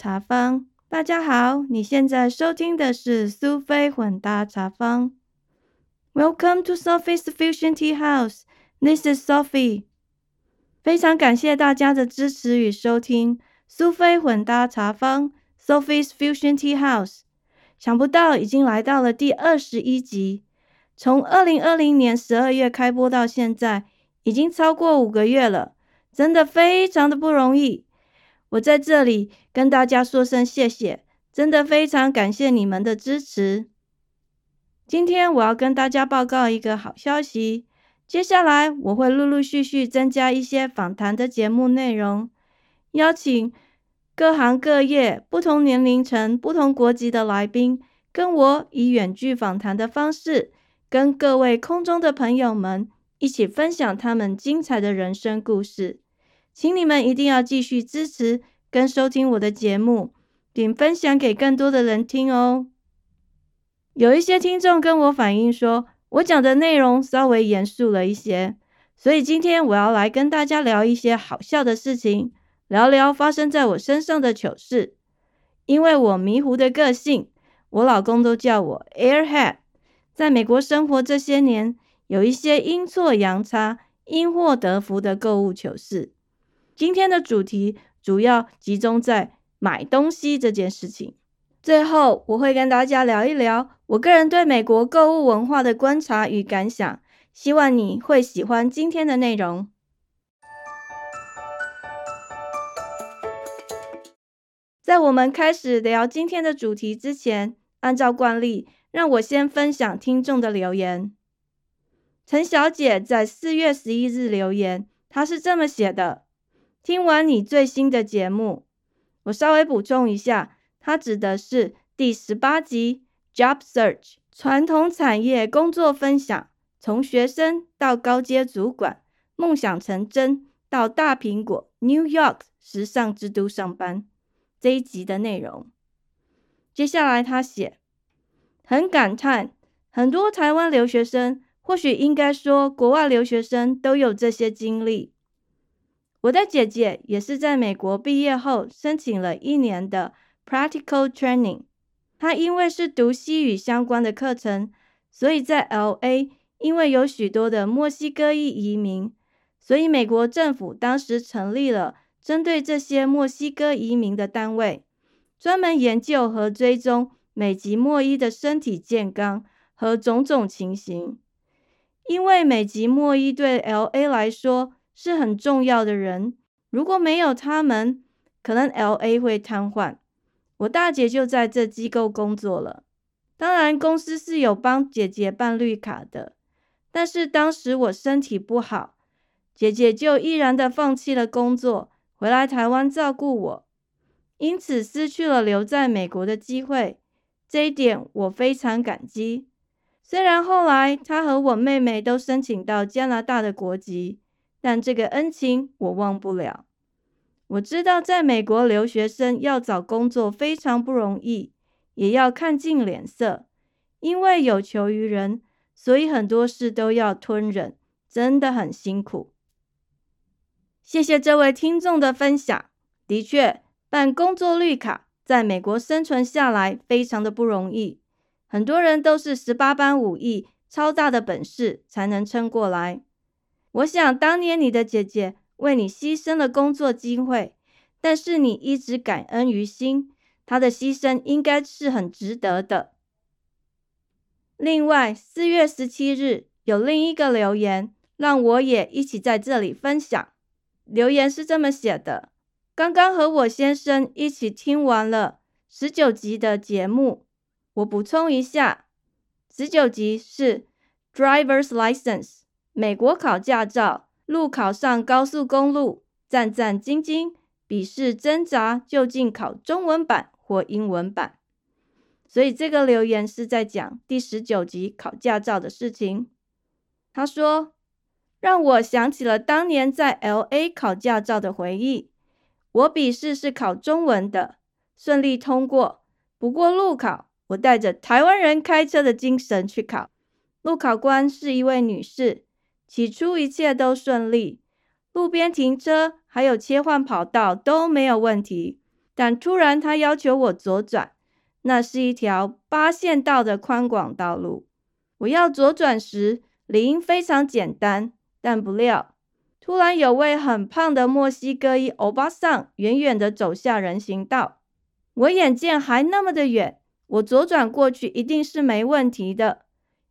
茶坊。大家好，你现在收听的是苏菲混搭茶坊。Welcome to Sophie's Fusion Tea House. This is Sophie. 非常感谢大家的支持与收听苏菲混搭茶坊 Sophie's Fusion Tea House。想不到已经来到了第二十一集，从二零二零年十二月开播到现在，已经超过五个月了，真的非常的不容易。我在这里跟大家说声谢谢，真的非常感谢你们的支持。今天我要跟大家报告一个好消息，接下来我会陆陆续续增加一些访谈的节目内容，邀请各行各业、不同年龄层、不同国籍的来宾，跟我以远距访谈的方式，跟各位空中的朋友们一起分享他们精彩的人生故事。请你们一定要继续支持跟收听我的节目，并分享给更多的人听哦。有一些听众跟我反映说，我讲的内容稍微严肃了一些，所以今天我要来跟大家聊一些好笑的事情，聊聊发生在我身上的糗事。因为我迷糊的个性，我老公都叫我 Airhead。在美国生活这些年，有一些阴错阳差、因祸得福的购物糗事。今天的主题主要集中在买东西这件事情。最后，我会跟大家聊一聊我个人对美国购物文化的观察与感想。希望你会喜欢今天的内容。在我们开始聊今天的主题之前，按照惯例，让我先分享听众的留言。陈小姐在四月十一日留言，她是这么写的。听完你最新的节目，我稍微补充一下，它指的是第十八集 Job Search 传统产业工作分享，从学生到高阶主管，梦想成真到大苹果 New York 时尚之都上班这一集的内容。接下来他写，很感叹，很多台湾留学生，或许应该说国外留学生都有这些经历。我的姐姐也是在美国毕业后申请了一年的 practical training。她因为是读西语相关的课程，所以在 L A 因为有许多的墨西哥裔移民，所以美国政府当时成立了针对这些墨西哥移民的单位，专门研究和追踪美籍墨裔的身体健康和种种情形。因为美籍墨裔对 L A 来说，是很重要的人，如果没有他们，可能 L A 会瘫痪。我大姐就在这机构工作了，当然公司是有帮姐姐办绿卡的，但是当时我身体不好，姐姐就毅然的放弃了工作，回来台湾照顾我，因此失去了留在美国的机会。这一点我非常感激。虽然后来她和我妹妹都申请到加拿大的国籍。但这个恩情我忘不了。我知道在美国留学生要找工作非常不容易，也要看尽脸色，因为有求于人，所以很多事都要吞忍，真的很辛苦。谢谢这位听众的分享。的确，办工作绿卡在美国生存下来非常的不容易，很多人都是十八般武艺、超大的本事才能撑过来。我想当年你的姐姐为你牺牲了工作机会，但是你一直感恩于心，她的牺牲应该是很值得的。另外，四月十七日有另一个留言，让我也一起在这里分享。留言是这么写的：刚刚和我先生一起听完了十九集的节目，我补充一下，十九集是 Driver's License。美国考驾照，路考上高速公路，战战兢兢，笔试挣扎，究竟考中文版或英文版？所以这个留言是在讲第十九集考驾照的事情。他说，让我想起了当年在 L A 考驾照的回忆。我笔试是考中文的，顺利通过。不过路考，我带着台湾人开车的精神去考，路考官是一位女士。起初一切都顺利，路边停车还有切换跑道都没有问题。但突然他要求我左转，那是一条八线道的宽广道路。我要左转时，理应非常简单，但不料，突然有位很胖的墨西哥裔欧巴桑远远地走下人行道。我眼见还那么的远，我左转过去一定是没问题的。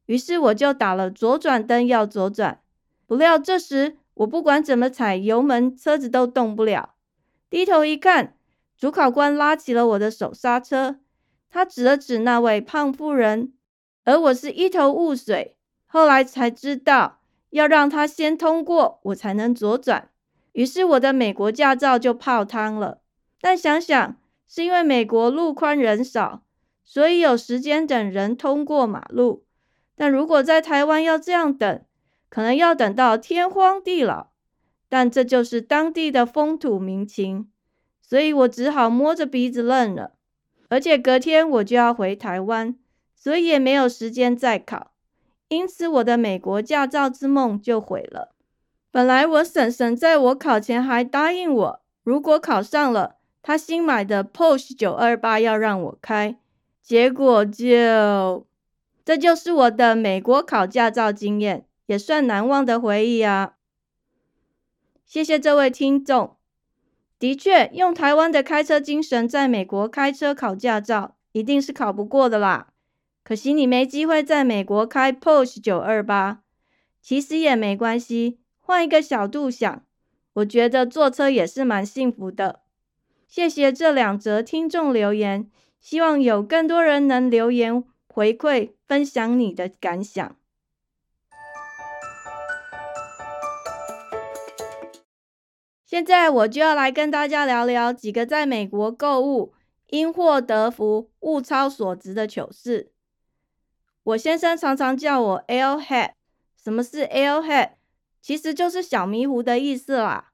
于是我就打了左转灯要左转，不料这时我不管怎么踩油门，车子都动不了。低头一看，主考官拉起了我的手刹车，他指了指那位胖妇人，而我是一头雾水。后来才知道要让他先通过，我才能左转。于是我的美国驾照就泡汤了。但想想是因为美国路宽人少，所以有时间等人通过马路。但如果在台湾要这样等，可能要等到天荒地老。但这就是当地的风土民情，所以我只好摸着鼻子认了。而且隔天我就要回台湾，所以也没有时间再考，因此我的美国驾照之梦就毁了。本来我婶婶在我考前还答应我，如果考上了，她新买的 Porsche 928要让我开，结果就……这就是我的美国考驾照经验，也算难忘的回忆啊！谢谢这位听众。的确，用台湾的开车精神，在美国开车考驾照，一定是考不过的啦。可惜你没机会在美国开 Porsche 928。其实也没关系，换一个角度想，我觉得坐车也是蛮幸福的。谢谢这两则听众留言，希望有更多人能留言。回馈分享你的感想。现在我就要来跟大家聊聊几个在美国购物因祸得福、物超所值的糗事。我先生常常叫我 Airhead。什么是 Airhead？其实就是小迷糊的意思啦。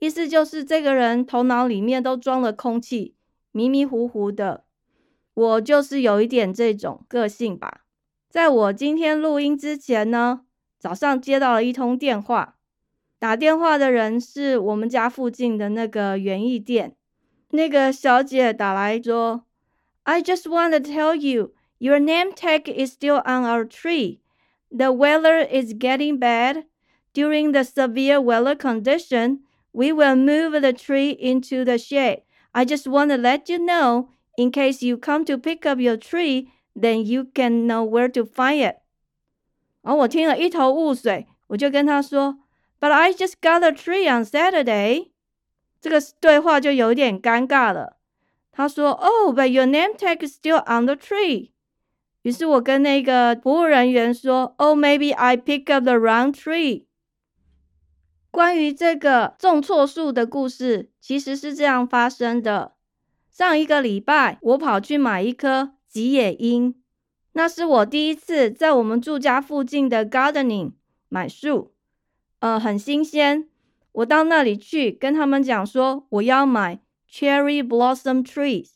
意思就是这个人头脑里面都装了空气，迷迷糊糊的。我就是有一点这种个性吧。在我今天录音之前呢，早上接到了一通电话，打电话的人是我们家附近的那个园艺店。那个小姐打来说：“I just want to tell you, your name tag is still on our tree. The weather is getting bad. During the severe weather condition, we will move the tree into the shade. I just want to let you know.” In case you come to pick up your tree, then you can know where to find it. 然后我听了一头雾水，我就跟他说 ：“But I just got a tree on Saturday。”这个对话就有点尴尬了。他说：“Oh, but your name tag is still on the tree。”于是我跟那个服务人员说：“Oh, maybe I pick up the wrong tree。”关于这个种错树的故事，其实是这样发生的。上一个礼拜，我跑去买一颗吉野樱，那是我第一次在我们住家附近的 gardening 买树， 呃，很新鲜。我到那里去跟他们讲说我要买 cherry blossom trees，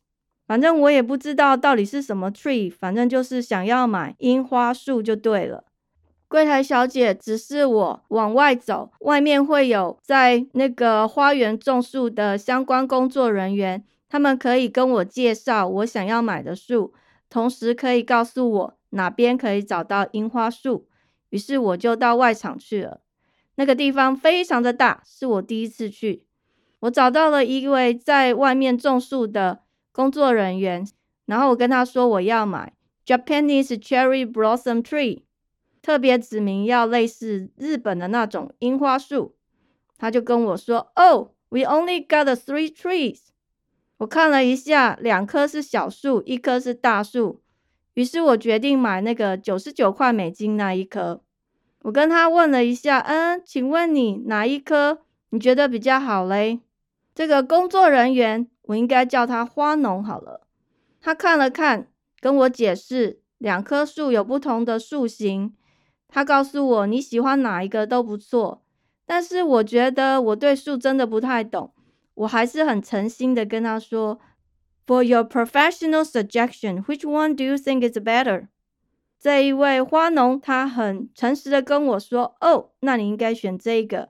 反正我也不知道到底是什么 tree，反正就是想要买樱花树就对了。柜台小姐指示我往外走，外面会有在那个花园种树的相关工作人员。他们可以跟我介绍我想要买的树，同时可以告诉我哪边可以找到樱花树。于是我就到外场去了。那个地方非常的大，是我第一次去。我找到了一位在外面种树的工作人员，然后我跟他说我要买 Japanese cherry blossom tree，特别指明要类似日本的那种樱花树。他就跟我说：“Oh, we only got three trees。”我看了一下，两棵是小树，一棵是大树。于是我决定买那个九十九块美金那一棵。我跟他问了一下，嗯，请问你哪一棵你觉得比较好嘞？这个工作人员，我应该叫他花农好了。他看了看，跟我解释，两棵树有不同的树型。他告诉我，你喜欢哪一个都不错。但是我觉得我对树真的不太懂。我还是很诚心的跟他说，For your professional suggestion, which one do you think is better？这一位花农他很诚实的跟我说，哦，那你应该选这个。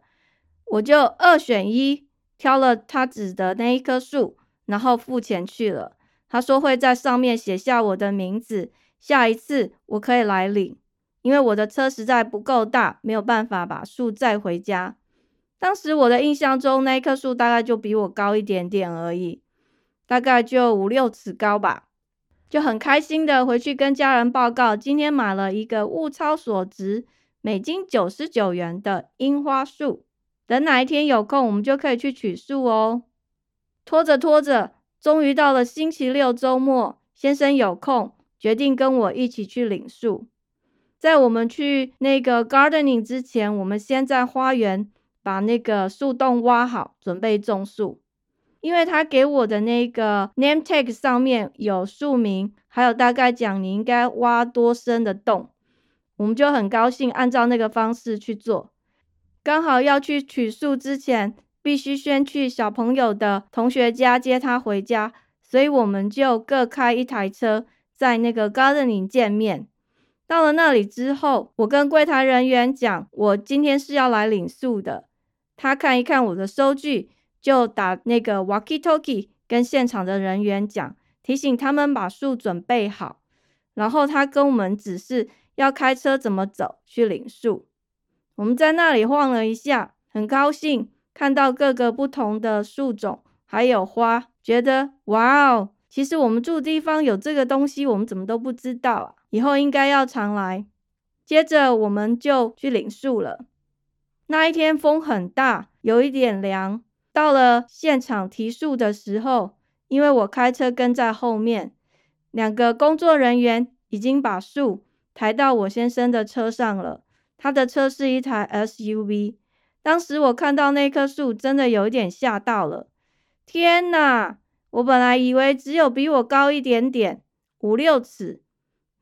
我就二选一，挑了他指的那一棵树，然后付钱去了。他说会在上面写下我的名字，下一次我可以来领，因为我的车实在不够大，没有办法把树载回家。当时我的印象中，那一棵树大概就比我高一点点而已，大概就五六尺高吧。就很开心的回去跟家人报告，今天买了一个物超所值，美金九十九元的樱花树。等哪一天有空，我们就可以去取树哦。拖着拖着。终于到了星期六周末，先生有空，决定跟我一起去领树。在我们去那个 gardening 之前，我们先在花园把那个树洞挖好，准备种树。因为他给我的那个 name tag 上面有树名，还有大概讲你应该挖多深的洞，我们就很高兴按照那个方式去做。刚好要去取树之前。必须先去小朋友的同学家接他回家，所以我们就各开一台车，在那个 gardening 见面。到了那里之后，我跟柜台人员讲，我今天是要来领树的。他看一看我的收据，就打那个 walkie talkie 跟现场的人员讲，提醒他们把树准备好。然后他跟我们指示要开车怎么走去领树。我们在那里晃了一下，很高兴。看到各个不同的树种，还有花，觉得哇哦！其实我们住地方有这个东西，我们怎么都不知道啊！以后应该要常来。接着我们就去领树了。那一天风很大，有一点凉。到了现场提树的时候，因为我开车跟在后面，两个工作人员已经把树抬到我先生的车上了。他的车是一台 SUV。当时我看到那棵树，真的有一点吓到了。天哪！我本来以为只有比我高一点点，五六尺，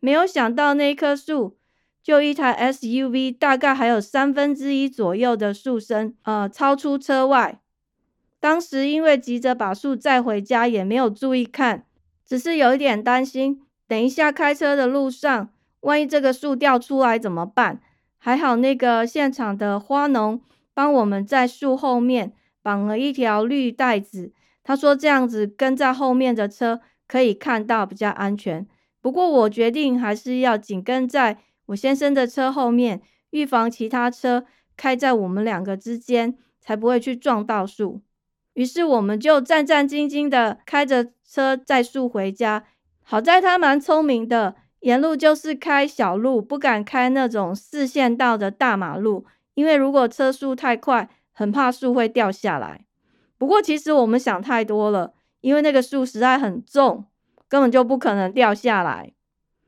没有想到那棵树就一台 SUV，大概还有三分之一左右的树身，呃，超出车外。当时因为急着把树载回家，也没有注意看，只是有一点担心，等一下开车的路上，万一这个树掉出来怎么办？还好那个现场的花农。帮我们在树后面绑了一条绿带子，他说这样子跟在后面的车可以看到比较安全。不过我决定还是要紧跟在我先生的车后面，预防其他车开在我们两个之间，才不会去撞到树。于是我们就战战兢兢的开着车载树回家。好在他蛮聪明的，沿路就是开小路，不敢开那种四线道的大马路。因为如果车速太快，很怕树会掉下来。不过其实我们想太多了，因为那个树实在很重，根本就不可能掉下来。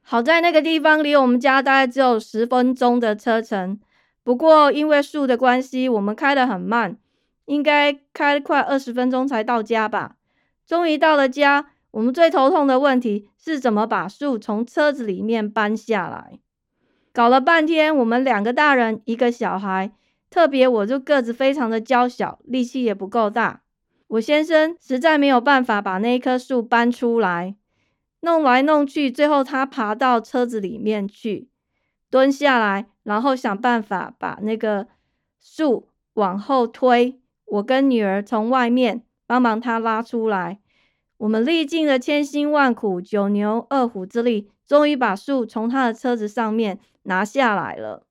好在那个地方离我们家大概只有十分钟的车程。不过因为树的关系，我们开得很慢，应该开快二十分钟才到家吧。终于到了家，我们最头痛的问题是怎么把树从车子里面搬下来。搞了半天，我们两个大人，一个小孩，特别我就个子非常的娇小，力气也不够大。我先生实在没有办法把那棵树搬出来，弄来弄去，最后他爬到车子里面去，蹲下来，然后想办法把那个树往后推。我跟女儿从外面帮忙他拉出来。我们历尽了千辛万苦，九牛二虎之力，终于把树从他的车子上面。拿下来了，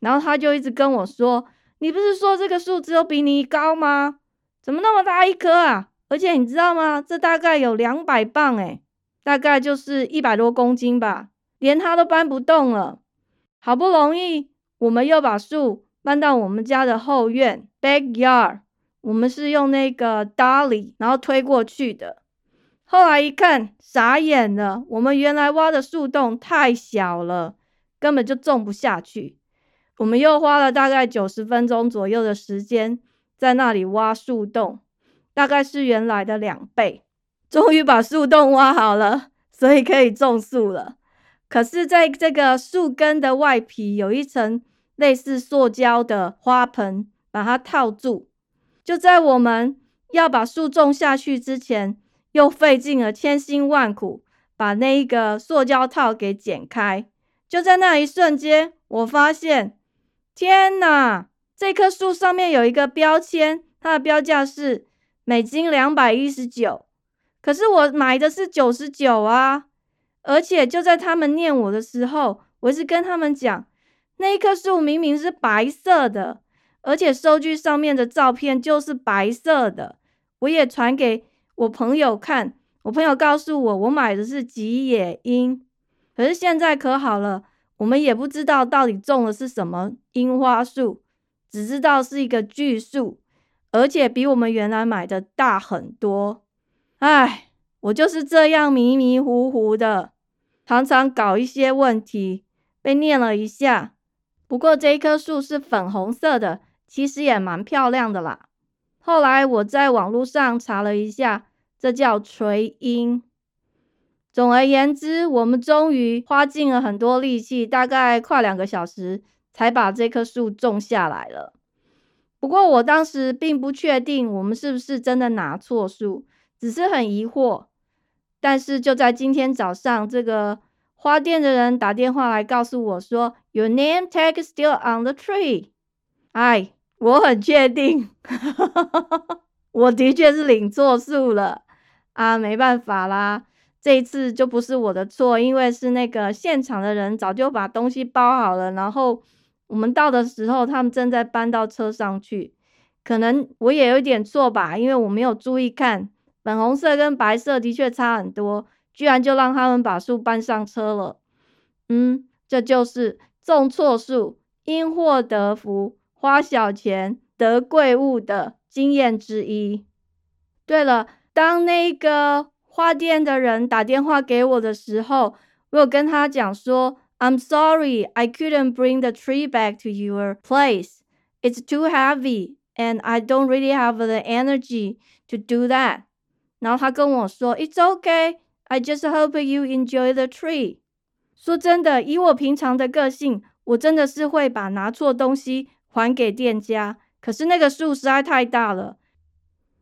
然后他就一直跟我说：“你不是说这个树只有比你高吗？怎么那么大一棵啊？而且你知道吗？这大概有两百磅诶，大概就是一百多公斤吧，连他都搬不动了。好不容易，我们又把树搬到我们家的后院 （backyard），我们是用那个 dolly，然后推过去的。后来一看，傻眼了，我们原来挖的树洞太小了。”根本就种不下去，我们又花了大概九十分钟左右的时间在那里挖树洞，大概是原来的两倍。终于把树洞挖好了，所以可以种树了。可是，在这个树根的外皮有一层类似塑胶的花盆，把它套住。就在我们要把树种下去之前，又费尽了千辛万苦，把那一个塑胶套给剪开。就在那一瞬间，我发现，天哪！这棵树上面有一个标签，它的标价是美金两百一十九。可是我买的是九十九啊！而且就在他们念我的时候，我是跟他们讲，那一棵树明明是白色的，而且收据上面的照片就是白色的。我也传给我朋友看，我朋友告诉我，我买的是吉野樱。可是现在可好了，我们也不知道到底种的是什么樱花树，只知道是一个巨树，而且比我们原来买的大很多。唉，我就是这样迷迷糊糊的，常常搞一些问题，被念了一下。不过这一棵树是粉红色的，其实也蛮漂亮的啦。后来我在网络上查了一下，这叫垂樱。总而言之，我们终于花尽了很多力气，大概快两个小时，才把这棵树种下来了。不过我当时并不确定我们是不是真的拿错树。只是很疑惑，但是就在今天早上，这个花店的人打电话来告诉我说，Your name tag still on the tree。哎，我很确定，我的确是领错树了啊，没办法啦，这一次就不是我的错，因为是那个现场的人早就把东西包好了，然后我们到的时候，他们正在搬到车上去，可能我也有一点错吧，因为我没有注意看。粉红色跟白色的确差很多，居然就让他们把树搬上车了。嗯，这就是种错树因祸得福、花小钱得贵物的经验之一。对了，当那个花店的人打电话给我的时候，我有跟他讲说：“I'm sorry, I couldn't bring the tree back to your place. It's too heavy, and I don't really have the energy to do that.” 然后他跟我说：“It's okay, I just hope you enjoy the tree。”说真的，以我平常的个性，我真的是会把拿错东西还给店家。可是那个数实在太大了，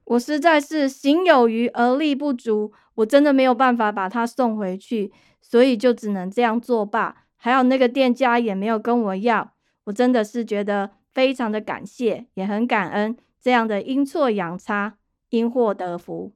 我实在是行有余而力不足，我真的没有办法把它送回去，所以就只能这样作罢。还有那个店家也没有跟我要，我真的是觉得非常的感谢，也很感恩这样的阴错阳差，因祸得福。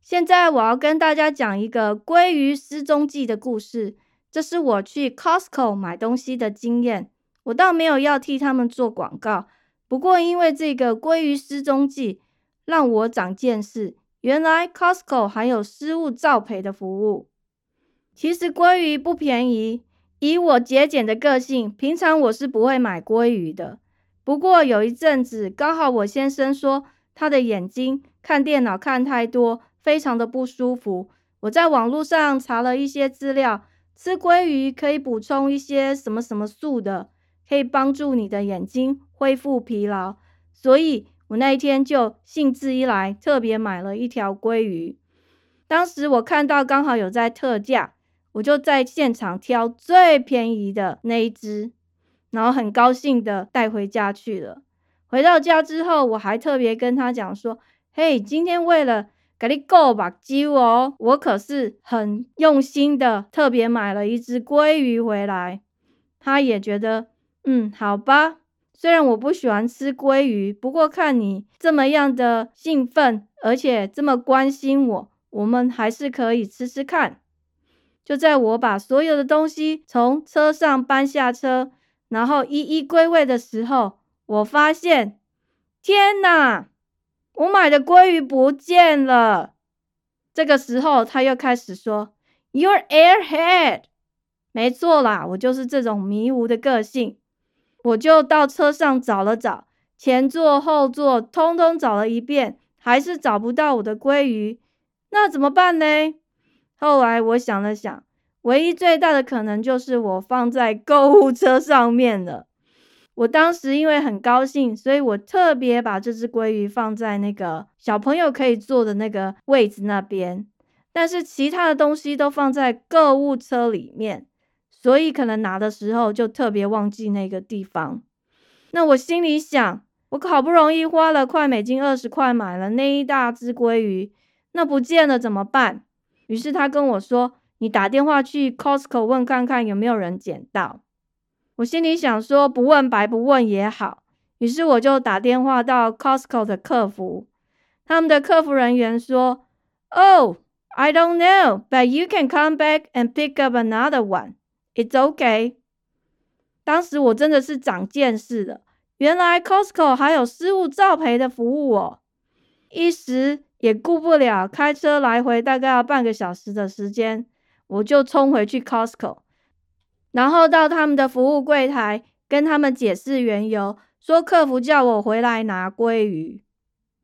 现在我要跟大家讲一个鲑鱼失踪记的故事。这是我去 Costco 买东西的经验。我倒没有要替他们做广告，不过因为这个鲑鱼失踪记，让我长见识。原来 Costco 还有失物照赔的服务。其实鲑鱼不便宜，以我节俭的个性，平常我是不会买鲑鱼的。不过有一阵子，刚好我先生说他的眼睛看电脑看太多。非常的不舒服。我在网络上查了一些资料，吃鲑鱼可以补充一些什么什么素的，可以帮助你的眼睛恢复疲劳。所以我那一天就兴致一来，特别买了一条鲑鱼。当时我看到刚好有在特价，我就在现场挑最便宜的那一只，然后很高兴的带回家去了。回到家之后，我还特别跟他讲说：“嘿，今天为了……”给你够吧，鸡哦！我可是很用心的，特别买了一只鲑鱼回来。他也觉得，嗯，好吧。虽然我不喜欢吃鲑鱼，不过看你这么样的兴奋，而且这么关心我，我们还是可以吃吃看。就在我把所有的东西从车上搬下车，然后一一归位的时候，我发现，天哪！我买的鲑鱼不见了。这个时候，他又开始说：“Your airhead。”没错啦，我就是这种迷糊的个性。我就到车上找了找，前座、后座，通通找了一遍，还是找不到我的鲑鱼。那怎么办呢？后来我想了想，唯一最大的可能就是我放在购物车上面了。我当时因为很高兴，所以我特别把这只鲑鱼放在那个小朋友可以坐的那个位置那边，但是其他的东西都放在购物车里面，所以可能拿的时候就特别忘记那个地方。那我心里想，我好不容易花了快美金二十块买了那一大只鲑鱼，那不见了怎么办？于是他跟我说：“你打电话去 Costco 问看看有没有人捡到。”我心里想说，不问白不问也好。于是我就打电话到 Costco 的客服，他们的客服人员说：“Oh, I don't know, but you can come back and pick up another one. It's okay.” 当时我真的是长见识了，原来 Costco 还有失物照赔的服务哦，一时也顾不了开车来回大概要半个小时的时间，我就冲回去 Costco，然后到他们的服务柜台跟他们解释缘由。说客服叫我回来拿鲑鱼，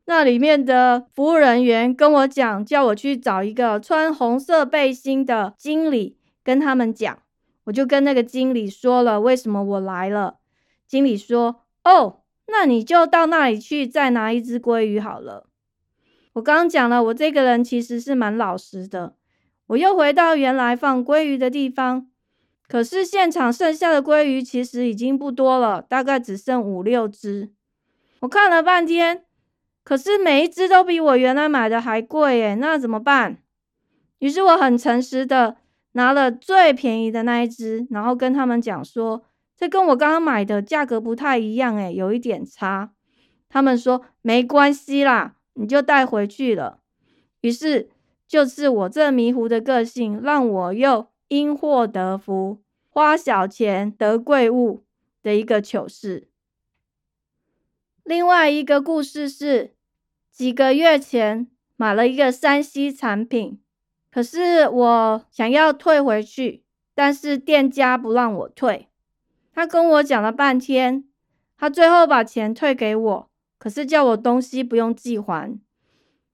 那里面的服务人员跟我讲，叫我去找一个穿红色背心的经理跟他们讲。我就跟那个经理说了为什么我来了。经理说：“哦，那你就到那里去再拿一只鲑鱼好了。”我刚讲了，我这个人其实是蛮老实的。我又回到原来放鲑鱼的地方。可是现场剩下的鲑鱼其实已经不多了，大概只剩五六只。我看了半天，可是每一只都比我原来买的还贵耶，那怎么办？于是我很诚实的拿了最便宜的那一只，然后跟他们讲说，这跟我刚刚买的价格不太一样诶，有一点差。他们说没关系啦，你就带回去了。于是就是我这迷糊的个性，让我又。因祸得福，花小钱得贵物的一个糗事。另外一个故事是，几个月前买了一个山西产品，可是我想要退回去，但是店家不让我退。他跟我讲了半天，他最后把钱退给我，可是叫我东西不用寄还。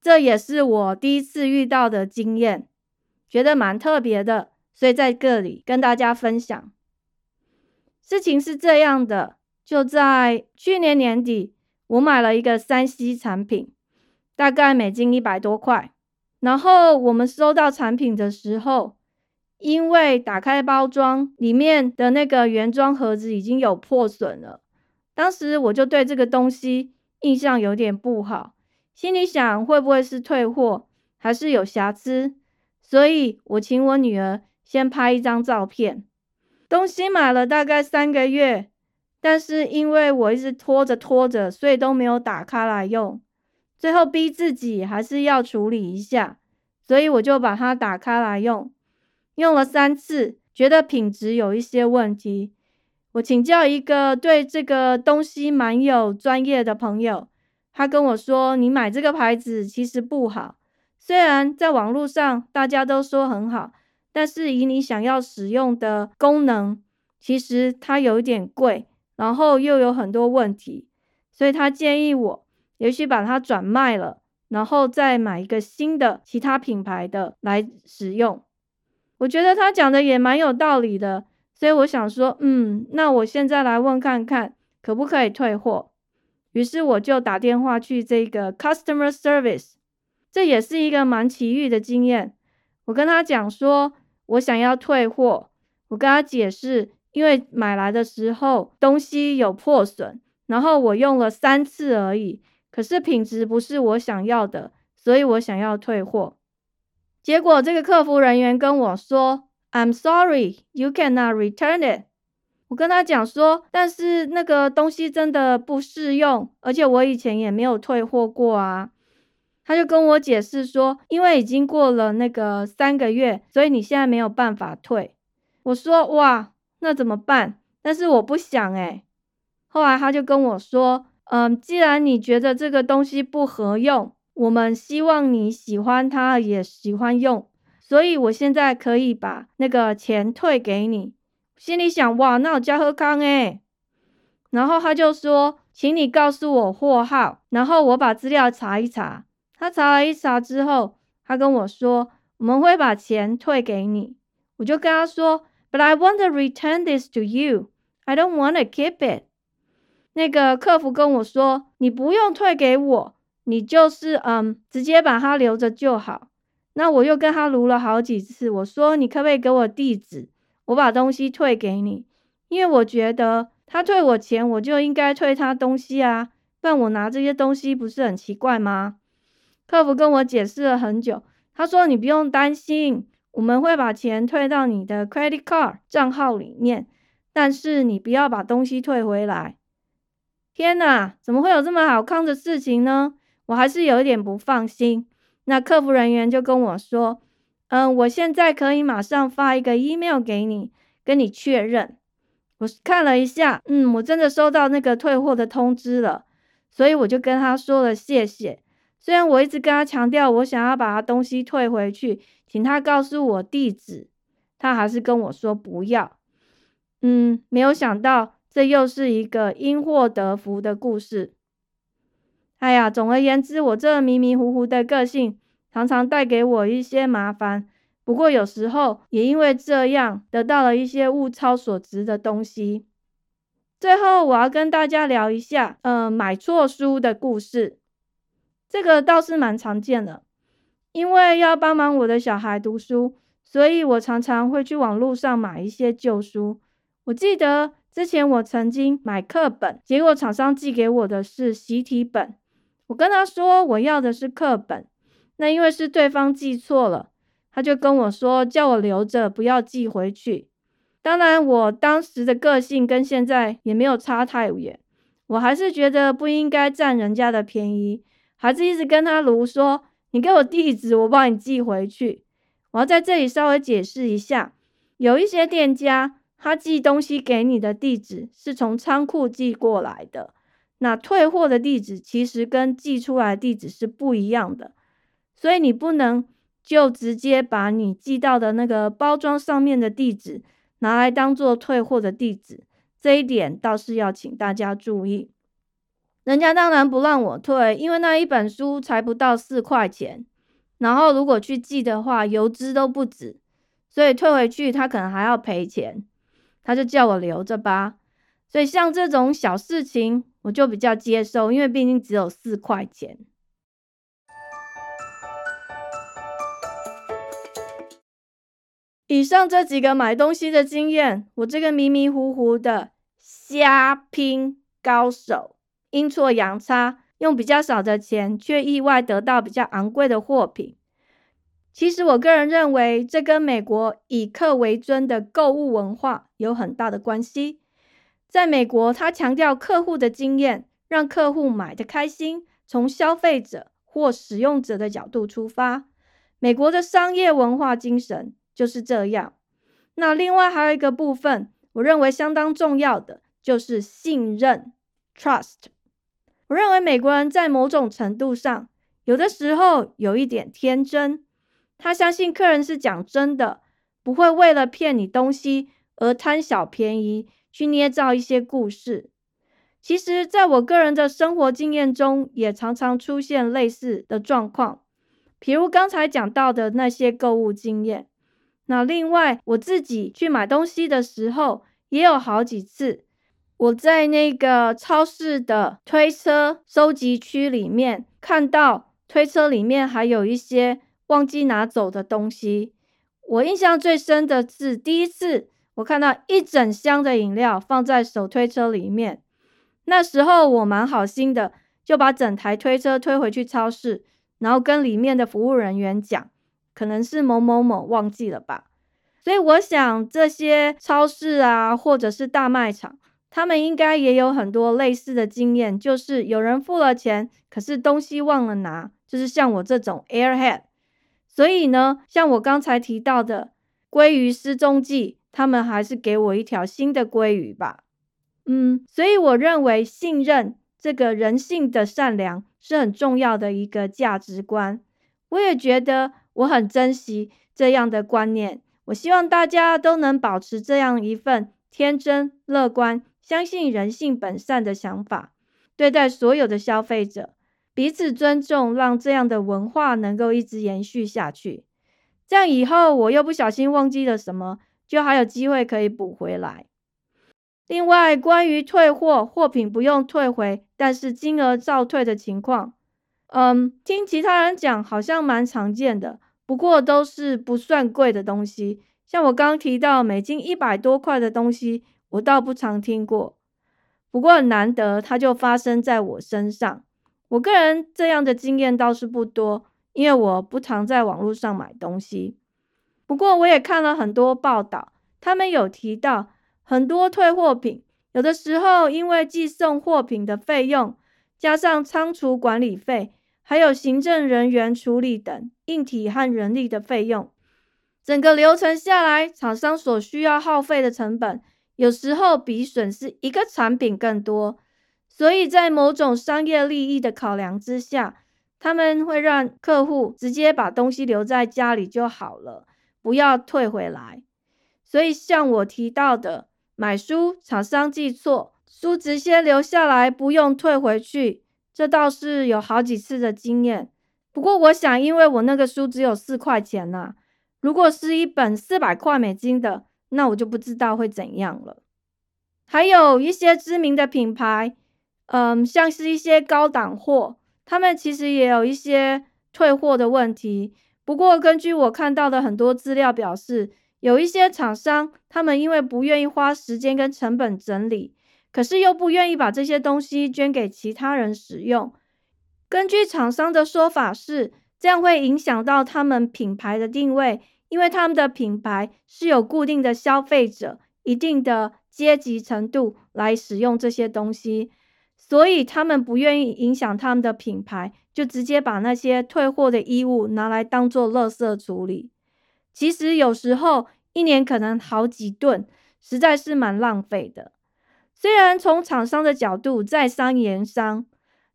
这也是我第一次遇到的经验，觉得蛮特别的。所以在这里跟大家分享，事情是这样的：就在去年年底，我买了一个三 C 产品，大概美金一百多块。然后我们收到产品的时候，因为打开包装里面的那个原装盒子已经有破损了，当时我就对这个东西印象有点不好，心里想会不会是退货，还是有瑕疵？所以我请我女儿。先拍一张照片，东西买了大概三个月，但是因为我一直拖着拖着，所以都没有打开来用。最后逼自己还是要处理一下，所以我就把它打开来用。用了三次，觉得品质有一些问题。我请教一个对这个东西蛮有专业的朋友，他跟我说：“你买这个牌子其实不好，虽然在网络上大家都说很好。”但是以你想要使用的功能，其实它有一点贵，然后又有很多问题，所以他建议我也许把它转卖了，然后再买一个新的其他品牌的来使用。我觉得他讲的也蛮有道理的，所以我想说，嗯，那我现在来问看看可不可以退货。于是我就打电话去这个 customer service，这也是一个蛮奇遇的经验。我跟他讲说。我想要退货，我跟他解释，因为买来的时候东西有破损，然后我用了三次而已，可是品质不是我想要的，所以我想要退货。结果这个客服人员跟我说：“I'm sorry, you cannot return it。”我跟他讲说：“但是那个东西真的不适用，而且我以前也没有退货过啊。”他就跟我解释说，因为已经过了那个三个月，所以你现在没有办法退。我说哇，那怎么办？但是我不想诶。后来他就跟我说，嗯，既然你觉得这个东西不合用，我们希望你喜欢它，也喜欢用，所以我现在可以把那个钱退给你。心里想哇，那我加喝康诶。然后他就说，请你告诉我货号，然后我把资料查一查。他查了一查之后，他跟我说：“我们会把钱退给你。”我就跟他说：“But I want to return this to you. I don't want to keep it。”那个客服跟我说：“你不用退给我，你就是嗯，直接把它留着就好。”那我又跟他撸了好几次，我说：“你可不可以给我地址，我把东西退给你？因为我觉得他退我钱，我就应该退他东西啊，不然我拿这些东西不是很奇怪吗？”客服跟我解释了很久，他说：“你不用担心，我们会把钱退到你的 credit card 账号里面，但是你不要把东西退回来。”天哪，怎么会有这么好康的事情呢？我还是有一点不放心。那客服人员就跟我说：“嗯，我现在可以马上发一个 email 给你，跟你确认。”我看了一下，嗯，我真的收到那个退货的通知了，所以我就跟他说了谢谢。虽然我一直跟他强调我想要把他东西退回去，请他告诉我地址，他还是跟我说不要。嗯，没有想到这又是一个因祸得福的故事。哎呀，总而言之，我这迷迷糊糊的个性常常带给我一些麻烦。不过有时候也因为这样得到了一些物超所值的东西。最后我要跟大家聊一下，呃，买错书的故事。这个倒是蛮常见的，因为要帮忙我的小孩读书，所以我常常会去网络上买一些旧书。我记得之前我曾经买课本，结果厂商寄给我的是习题本。我跟他说我要的是课本，那因为是对方寄错了。他就跟我说，叫我留着，不要寄回去。当然，我当时的个性跟现在也没有差太远，我还是觉得不应该占人家的便宜，还是一直跟他卢说：“你给我地址，我帮你寄回去。”我要在这里稍微解释一下，有一些店家他寄东西给你的地址是从仓库寄过来的，那退货的地址其实跟寄出来地址是不一样的，所以你不能。就直接把你寄到的那个包装上面的地址拿来当做退货的地址，这一点倒是要请大家注意。人家当然不让我退，因为那一本书才不到四块钱，然后如果去寄的话，邮资都不止，所以退回去他可能还要赔钱，他就叫我留着吧。所以像这种小事情，我就比较接受，因为毕竟只有四块钱。以上这几个买东西的经验，我这个迷迷糊糊的瞎拼高手，阴错阳差，用比较少的钱，却意外得到比较昂贵的货品。其实我个人认为，这跟美国以客为尊的购物文化有很大的关系。在美国，他强调客户的经验，让客户买的开心，从消费者或使用者的角度出发。美国的商业文化精神。就是这样。那另外还有一个部分，我认为相当重要的就是信任 （trust）。我认为美国人在某种程度上，有的时候有一点天真，他相信客人是讲真的，不会为了骗你东西而贪小便宜，去捏造一些故事。其实，在我个人的生活经验中，也常常出现类似的状况，比如刚才讲到的那些购物经验。那另外，我自己去买东西的时候，也有好几次，我在那个超市的推车收集区里面看到推车里面还有一些忘记拿走的东西。我印象最深的是第一次，我看到一整箱的饮料放在手推车里面，那时候我蛮好心的，就把整台推车推回去超市，然后跟里面的服务人员讲。可能是某某某忘记了吧，所以我想这些超市啊，或者是大卖场，他们应该也有很多类似的经验，就是有人付了钱，可是东西忘了拿，就是像我这种 airhead。所以呢，像我刚才提到的鲑鱼失踪记，他们还是给我一条新的鲑鱼吧。嗯，所以我认为信任这个人性的善良是很重要的一个价值观。我也觉得。我很珍惜这样的观念，我希望大家都能保持这样一份天真、乐观、相信人性本善的想法，对待所有的消费者，彼此尊重，让这样的文化能够一直延续下去。这样以后我又不小心忘记了什么，就还有机会可以补回来。另外，关于退货，货品不用退回，但是金额照退的情况，嗯，听其他人讲好像蛮常见的。不过都是不算贵的东西，像我刚提到美金一百多块的东西，我倒不常听过。不过难得，它就发生在我身上。我个人这样的经验倒是不多，因为我不常在网络上买东西。不过我也看了很多报道，他们有提到很多退货品，有的时候因为寄送货品的费用，加上仓储管理费，还有行政人员处理等硬体和人力的费用，整个流程下来，厂商所需要耗费的成本，有时候比损失一个产品更多。所以在某种商业利益的考量之下，他们会让客户直接把东西留在家里就好了，不要退回来。所以像我提到的，买书厂商寄错，书直接留下来，不用退回去，这倒是有好几次的经验。不过我想，因为我那个书只有四块钱呐，如果是一本四百块美金的，那我就不知道会怎样了。还有一些知名的品牌。嗯，像是一些高档货，他们其实也有一些退货的问题。不过，根据我看到的很多资料表示，有一些厂商，他们因为不愿意花时间跟成本整理，可是又不愿意把这些东西捐给其他人使用。根据厂商的说法是，这样会影响到他们品牌的定位，因为他们的品牌是有固定的消费者、一定的阶级程度来使用这些东西。所以他们不愿意影响他们的品牌，就直接把那些退货的衣物拿来当做垃圾处理。其实有时候一年可能好几吨，实在是蛮浪费的。虽然从厂商的角度在商言商，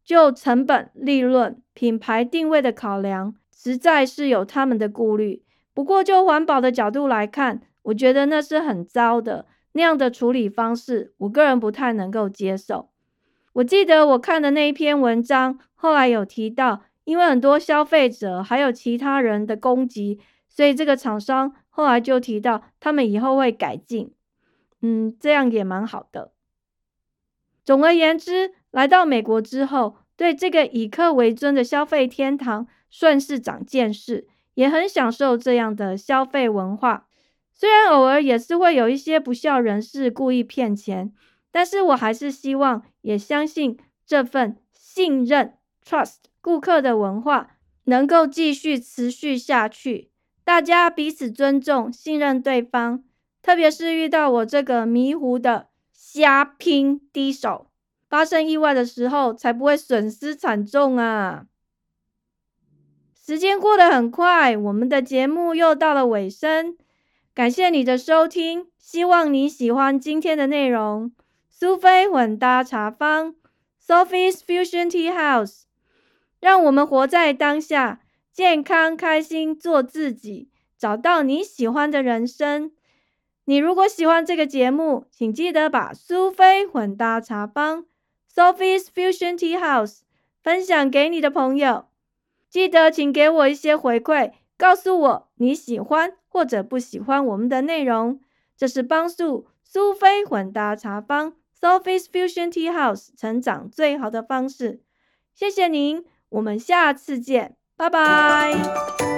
就成本、利润、品牌定位的考量，实在是有他们的顾虑。不过就环保的角度来看，我觉得那是很糟的那样的处理方式，我个人不太能够接受。我记得我看的那一篇文章，后来有提到，因为很多消费者还有其他人的攻击，所以这个厂商后来就提到，他们以后会改进。嗯，这样也蛮好的。总而言之，来到美国之后，对这个以客为尊的消费天堂顺势长见识，也很享受这样的消费文化。虽然偶尔也是会有一些不孝人士故意骗钱。但是我还是希望，也相信这份信任 （trust） 顾客的文化能够继续持续下去。大家彼此尊重、信任对方，特别是遇到我这个迷糊的瞎拼低手，发生意外的时候才不会损失惨重啊！时间过得很快，我们的节目又到了尾声，感谢你的收听，希望你喜欢今天的内容。苏菲混搭茶坊，Sophie's Fusion Tea House，让我们活在当下，健康开心做自己，找到你喜欢的人生。你如果喜欢这个节目，请记得把苏菲混搭茶坊，Sophie's Fusion Tea House，分享给你的朋友。记得请给我一些回馈，告诉我你喜欢或者不喜欢我们的内容，这是帮助苏菲混搭茶坊。Sophie's Fusion Tea House 成长最好的方式，谢谢您，我们下次见，拜拜。